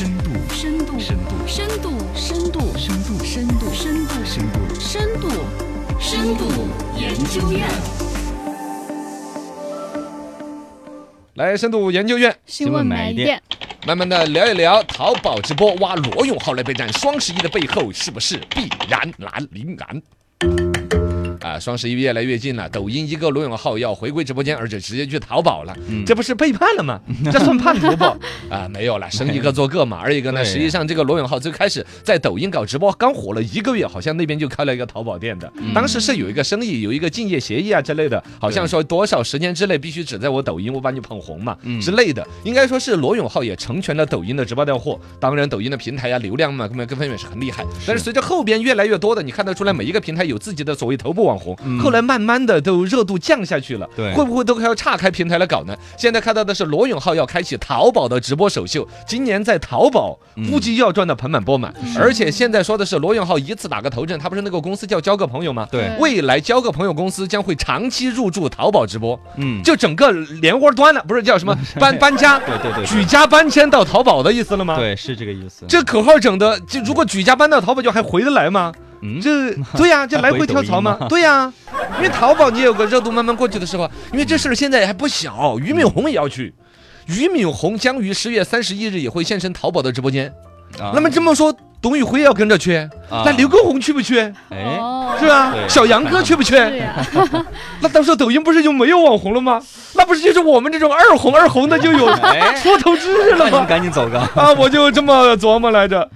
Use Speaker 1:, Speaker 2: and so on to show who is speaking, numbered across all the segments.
Speaker 1: 深度，
Speaker 2: 深度，
Speaker 1: 深度，
Speaker 2: 深度，深度，
Speaker 1: 深度，
Speaker 2: 深度，深度，
Speaker 1: 深度。
Speaker 2: 深度，深度研究院。
Speaker 3: 来，深度研究院，
Speaker 2: 新闻买点，
Speaker 3: 慢慢的聊一聊淘宝直播挖罗永浩来备战双十一的背后，是不是必然难临难？啊，双十一越来越近了，抖音一个罗永浩要回归直播间，而且直接去淘宝了，
Speaker 4: 嗯
Speaker 3: 这不是背叛了吗？这算叛徒不？啊，没有了，生一个做个嘛。二一个呢，实际上这个罗永浩最开始在抖音搞直播，刚火了一个月，好像那边就开了一个淘宝店的，
Speaker 4: 嗯
Speaker 3: 当时是有一个生意，有一个竞业协议啊之类的，好像说多少时间之内必须只在我抖音我把你捧红嘛
Speaker 4: 嗯
Speaker 3: 之类的，应该说是罗永浩也成全了抖音的直播带货。当然，抖音的平台呀、流量嘛，各各方面是很厉害。但是随着后边越来越多的，你看得出来，每一个平台有自己的所谓头部网红，后来慢慢的都热度降下去了。会不会都要岔开平台来搞呢？现在看到的是罗永浩要开启淘宝的直播首秀，今年在淘宝
Speaker 4: 嗯
Speaker 3: 估计要赚得盆满钵满。而且现在说的是罗永浩一次打个头阵，他不是那个公司叫交个朋友吗？
Speaker 4: 对，
Speaker 3: 未来交个朋友公司将会长期入驻淘宝直播，
Speaker 4: 嗯，
Speaker 3: 就整个连窝端了，不是叫什么 搬搬家，
Speaker 4: 对对对
Speaker 3: 举家搬迁到淘宝的意思了吗？，
Speaker 4: 对，是这个意思。
Speaker 3: 这口号整的，就如果举家搬到淘宝，就还回得来吗？
Speaker 4: 嗯，
Speaker 3: 这 对呀、这来回跳槽吗？对呀、因为淘宝你有个热度慢慢过去的时候，因为这事儿现在还不小，俞敏洪也要去。俞敏洪将于十月三十一日也会现身淘宝的直播间。
Speaker 4: 啊
Speaker 3: 那么这么说，董宇辉要跟着去，
Speaker 4: 啊
Speaker 3: 那刘畊宏去不去？
Speaker 4: 哎，
Speaker 2: 哦
Speaker 3: 是吧？小杨哥去不去？那到时候抖音不是就没有网红了吗？那不是就是我们这种二红二红的就有
Speaker 4: 哎，
Speaker 3: 出头之日了
Speaker 4: 那你们
Speaker 3: 吗？
Speaker 4: 赶紧走个。
Speaker 3: 啊，我就这么琢磨来着。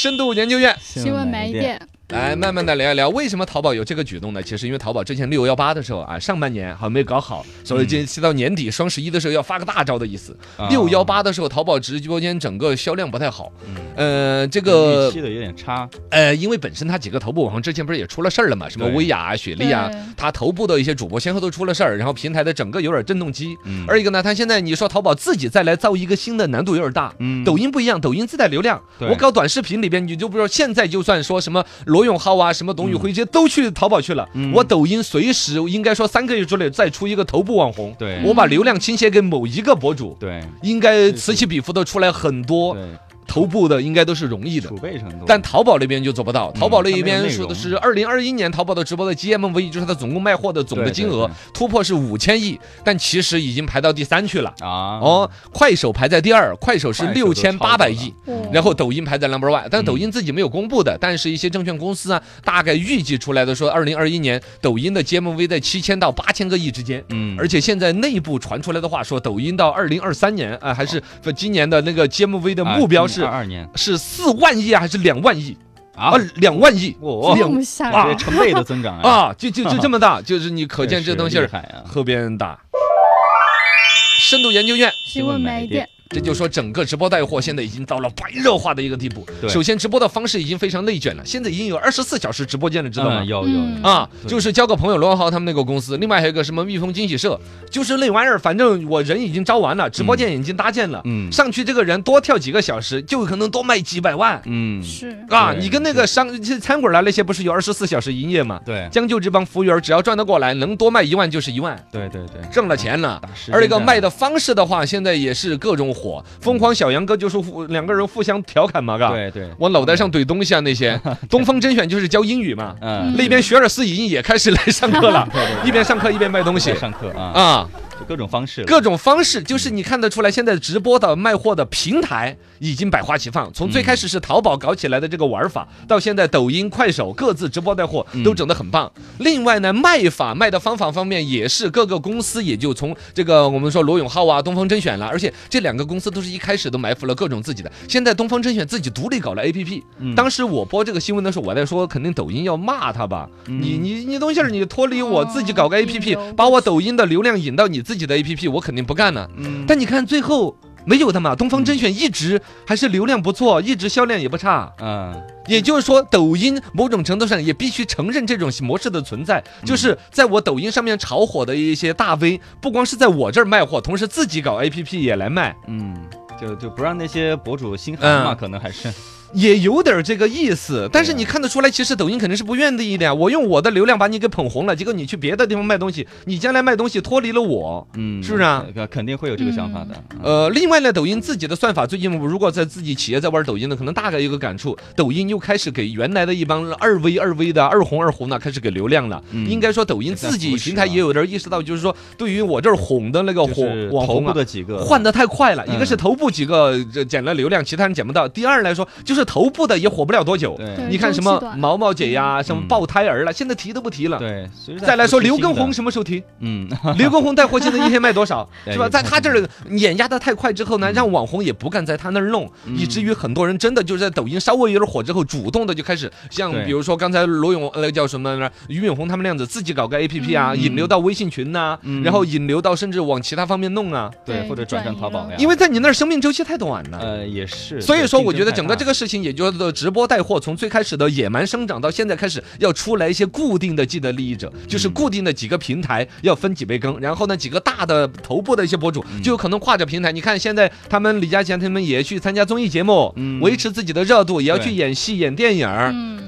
Speaker 3: 深度研究院。
Speaker 2: 新闻买点，
Speaker 3: 来慢慢的聊一聊，为什么淘宝有这个举动呢？其实因为淘宝之前六幺八的时候啊，上半年好像没搞好，所以今期到年底双十一的时候要发个大招的意思。
Speaker 4: 啊
Speaker 3: 六幺八的时候，淘宝直播间整个销量不太好，
Speaker 4: 嗯
Speaker 3: 呃，这
Speaker 4: 预期的有点差。
Speaker 3: 呃，因为本身它几个头部网红之前不是也出了事儿了嘛，什么
Speaker 4: 对
Speaker 3: 薇娅啊、雪莉啊
Speaker 2: 对，
Speaker 3: 它头部的一些主播先后都出了事儿，然后平台的整个有点震动机。
Speaker 4: 嗯，
Speaker 3: 二一个呢，它现在你说淘宝自己再来造一个新的难度有点大。
Speaker 4: 嗯
Speaker 3: 抖音不一样，抖音自带流量，
Speaker 4: 对
Speaker 3: 我搞短视频里边，你就比如说现在就算说什么罗永浩啊，什么董宇辉这些都去淘宝去了，
Speaker 4: 嗯。
Speaker 3: 我抖音随时应该说三个月之内再出一个头部网红，
Speaker 4: 对。
Speaker 3: 我把流量倾斜给某一个博主，
Speaker 4: 对。
Speaker 3: 应该此起彼伏的出来很多
Speaker 4: 对，
Speaker 3: 头部的，应该都是容易的
Speaker 4: 储。备程度。
Speaker 3: 但淘宝那边就做不到，淘宝那
Speaker 4: 一
Speaker 3: 边说的是二零二一年淘宝的直播的 GMV，就是它总共卖货的总的金额突破是五千亿，但其实已经排到第三去了。
Speaker 4: 啊，
Speaker 3: 哦，快手排在第二，快手是六千八百亿，
Speaker 2: 哦
Speaker 3: 然后抖音排在 number one，但
Speaker 4: 嗯
Speaker 3: 抖音自己没有公布的，但是一些证券公司啊，大概预计出来的说，二零二一年抖音的 GMV 在七千到八千个亿之间。
Speaker 4: 嗯，
Speaker 3: 而且现在内部传出来的话说，抖音到二零二三年啊、还是今年的那个 GMV 的目标是、
Speaker 4: 二二年
Speaker 3: 是四万亿啊，还是两万亿
Speaker 4: 啊
Speaker 3: 啊？，两万亿，两啊
Speaker 4: 成倍的增长哎，
Speaker 3: 啊，就就就这么大，就是你可见这东西。后边大。深度研究院
Speaker 2: 新闻买点，
Speaker 3: 这就说整个直播带货现在已经到了白热化的一个地步。
Speaker 4: 对
Speaker 3: 首先直播的方式已经非常内卷了，现在已经有二十四小时直播间了，知道吗
Speaker 4: 嗯？有有
Speaker 3: 啊，就是交个朋友罗永浩他们那个公司，另外还有一个什么蜜蜂惊喜社，就是那玩意儿，反正我人已经招完了，直播间已经搭建了，
Speaker 4: 嗯
Speaker 3: 上去这个人多跳几个小时，就有可能多卖几百万。
Speaker 4: 嗯
Speaker 2: 是
Speaker 3: 啊，你跟那个商这餐馆啊那些不是有二十四小时营业吗？
Speaker 4: 对
Speaker 3: 将就这帮服务员，只要赚得过来，能多卖一万就是一万，
Speaker 4: 对对对，
Speaker 3: 挣了钱了。而一个卖的方式的话，现在也是各种火。疯狂小杨哥就是互两个人互相调侃嘛，嘎，
Speaker 4: 对对，
Speaker 3: 往脑袋上怼东西啊那些。东方甄选就是教英语嘛，
Speaker 4: 嗯，
Speaker 3: 那边学而思淫也开始来上课了，一边上课一边卖东西。
Speaker 4: 上课啊，
Speaker 3: 啊。
Speaker 4: 就各种方式，
Speaker 3: 各种方式，就是你看得出来，现在直播的卖货的平台已经百花齐放。从最开始是淘宝搞起来的这个玩法，到现在抖音、快手各自直播带货都整得很棒。另外呢，卖法卖的方法方面也是各个公司也就从这个我们说罗永浩啊、东方甄选了，而且这两个公司都是一开始都埋伏了各种自己的。现在东方甄选自己独立搞了 APP，
Speaker 4: 嗯。
Speaker 3: 当时我播这个新闻的时候，我在说肯定抖音要骂他吧，你你你东西儿你脱离我自己搞个
Speaker 2: 哦
Speaker 3: APP，把我抖音的流量引到你自己的 APP，我肯定不干呢。
Speaker 4: 嗯，
Speaker 3: 但你看最后没有的嘛，东方甄选一直还是流量不错，一直销量也不差。
Speaker 4: 嗯。
Speaker 3: 也就是说，抖音某种程度上也必须承认这种模式的存在，就是在我抖音上面炒火的一些大 V，不光是在我这儿卖货，同时自己搞 APP 也来卖。
Speaker 4: 嗯，就就不让那些博主心寒嘛，
Speaker 3: 嗯。
Speaker 4: 可能还是
Speaker 3: 也有点这个意思，但是你看得出来，其实抖音肯定是不愿意的呀。我用我的流量把你给捧红了，结果你去别的地方卖东西，你将来卖东西脱离了我，
Speaker 4: 嗯，
Speaker 3: 是不是啊
Speaker 4: 呃肯定会有这个想法的。嗯
Speaker 3: 呃，另外呢，抖音自己的算法，最近如果在自己企业在玩抖音的，可能大概有个感触，抖音又开始给原来的一帮二 V 二 V 的二红二红的开始给流量了。
Speaker 4: 嗯
Speaker 3: 应该说，抖音自己平台也有点意识到，就是说，对于我这儿红的那个火
Speaker 4: 就是头部
Speaker 3: 网红啊。
Speaker 4: 的几个
Speaker 3: 换的太快了，
Speaker 4: 嗯
Speaker 3: 一个是头部几个这捡了流量，其他人捡不到；第二来说，就是头部的也火不了多久。你看什么毛毛姐呀，什么
Speaker 4: 嗯。
Speaker 3: 爆胎儿了，现在提都不提了。
Speaker 4: 对，
Speaker 3: 再来说刘畊宏，什么时候提？
Speaker 4: 嗯，
Speaker 3: 刘畊宏带货现在一天卖多少，是吧？在他这儿碾压的太快之后呢，让网红也不敢在他那儿弄，
Speaker 4: 嗯。
Speaker 3: 以至于很多人真的就是在抖音稍微有点火之后，主动的就开始像比如说刚才罗永那个叫什么俞敏洪他们那样子，自己搞个 APP 啊，
Speaker 2: 嗯。
Speaker 3: 引流到微信群呐，
Speaker 4: 嗯。
Speaker 3: 然后引流到甚至往其他方面弄啊，
Speaker 4: 对，或者转
Speaker 2: 转移了
Speaker 4: 向淘宝呀，
Speaker 3: 因为在你那儿生命周期太短了。
Speaker 4: 呃也是，
Speaker 3: 所以说，我觉得整个这个事情，也就是直播带货，从最开始的野蛮生长，到现在开始要出来一些固定的既得利益者，就是
Speaker 4: 嗯
Speaker 3: 固定的几个平台要分几杯羹，然后呢，几个大的头部的一些博主
Speaker 4: 嗯
Speaker 3: 就有可能跨着平台。你看现在他们李佳琦他们也去参加综艺节目，
Speaker 4: 嗯
Speaker 3: 维持自己的热度，也要去演戏、演电影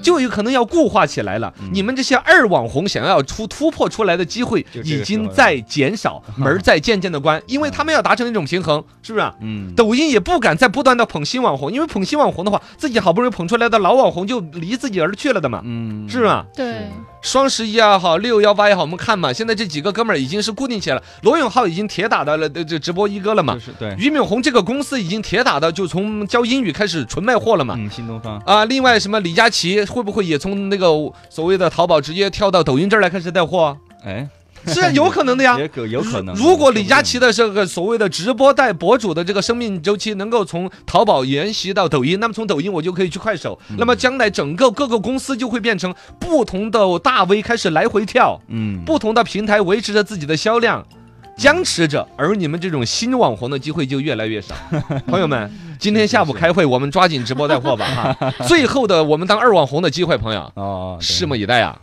Speaker 3: 就有可能要固化起来了。
Speaker 4: 嗯
Speaker 3: 你们这些二网红想要出突破出来的机会已经在减少，门 在渐渐的关，因为他们要达成一种平衡，是不是啊？
Speaker 4: 嗯，
Speaker 3: 抖音也不敢再不断的捧新网红，因为捧新网红的话，自己好不容易捧出来的老网红就离自己而去了的嘛，
Speaker 4: 嗯
Speaker 3: 是吧？
Speaker 2: 对，
Speaker 3: 双十一也好，六幺八也好，我们看嘛，现在这几个哥们儿已经是固定起来了。罗永浩已经铁打的了，这直播一哥了嘛
Speaker 4: 就。是对，
Speaker 3: 俞敏洪这个公司已经铁打的，就从教英语开始纯卖货了嘛。
Speaker 4: 嗯，新东方，
Speaker 3: 啊，另外什么李佳琦会不会也从那个所谓的淘宝直接跳到抖音这儿来开始带货？
Speaker 4: 哎，
Speaker 3: 是啊有可能的呀。
Speaker 4: 有可能。
Speaker 3: 如果李佳琦
Speaker 4: 的，
Speaker 3: 这个所谓的直播带博主的这个生命周期能够从淘宝沿袭到抖音，那么从抖音我就可以去快手，
Speaker 4: 嗯
Speaker 3: 那么将来整个各个公司就会变成不同的大 V 开始来回跳，
Speaker 4: 嗯，
Speaker 3: 不同的平台维持着自己的销量。僵持着，而你们这种新网红的机会就越来越少。朋友们，今天下午开会，我们抓紧直播带货吧哈！最后的我们当二网红的机会，朋友，
Speaker 4: 哦，
Speaker 3: 拭目以待啊！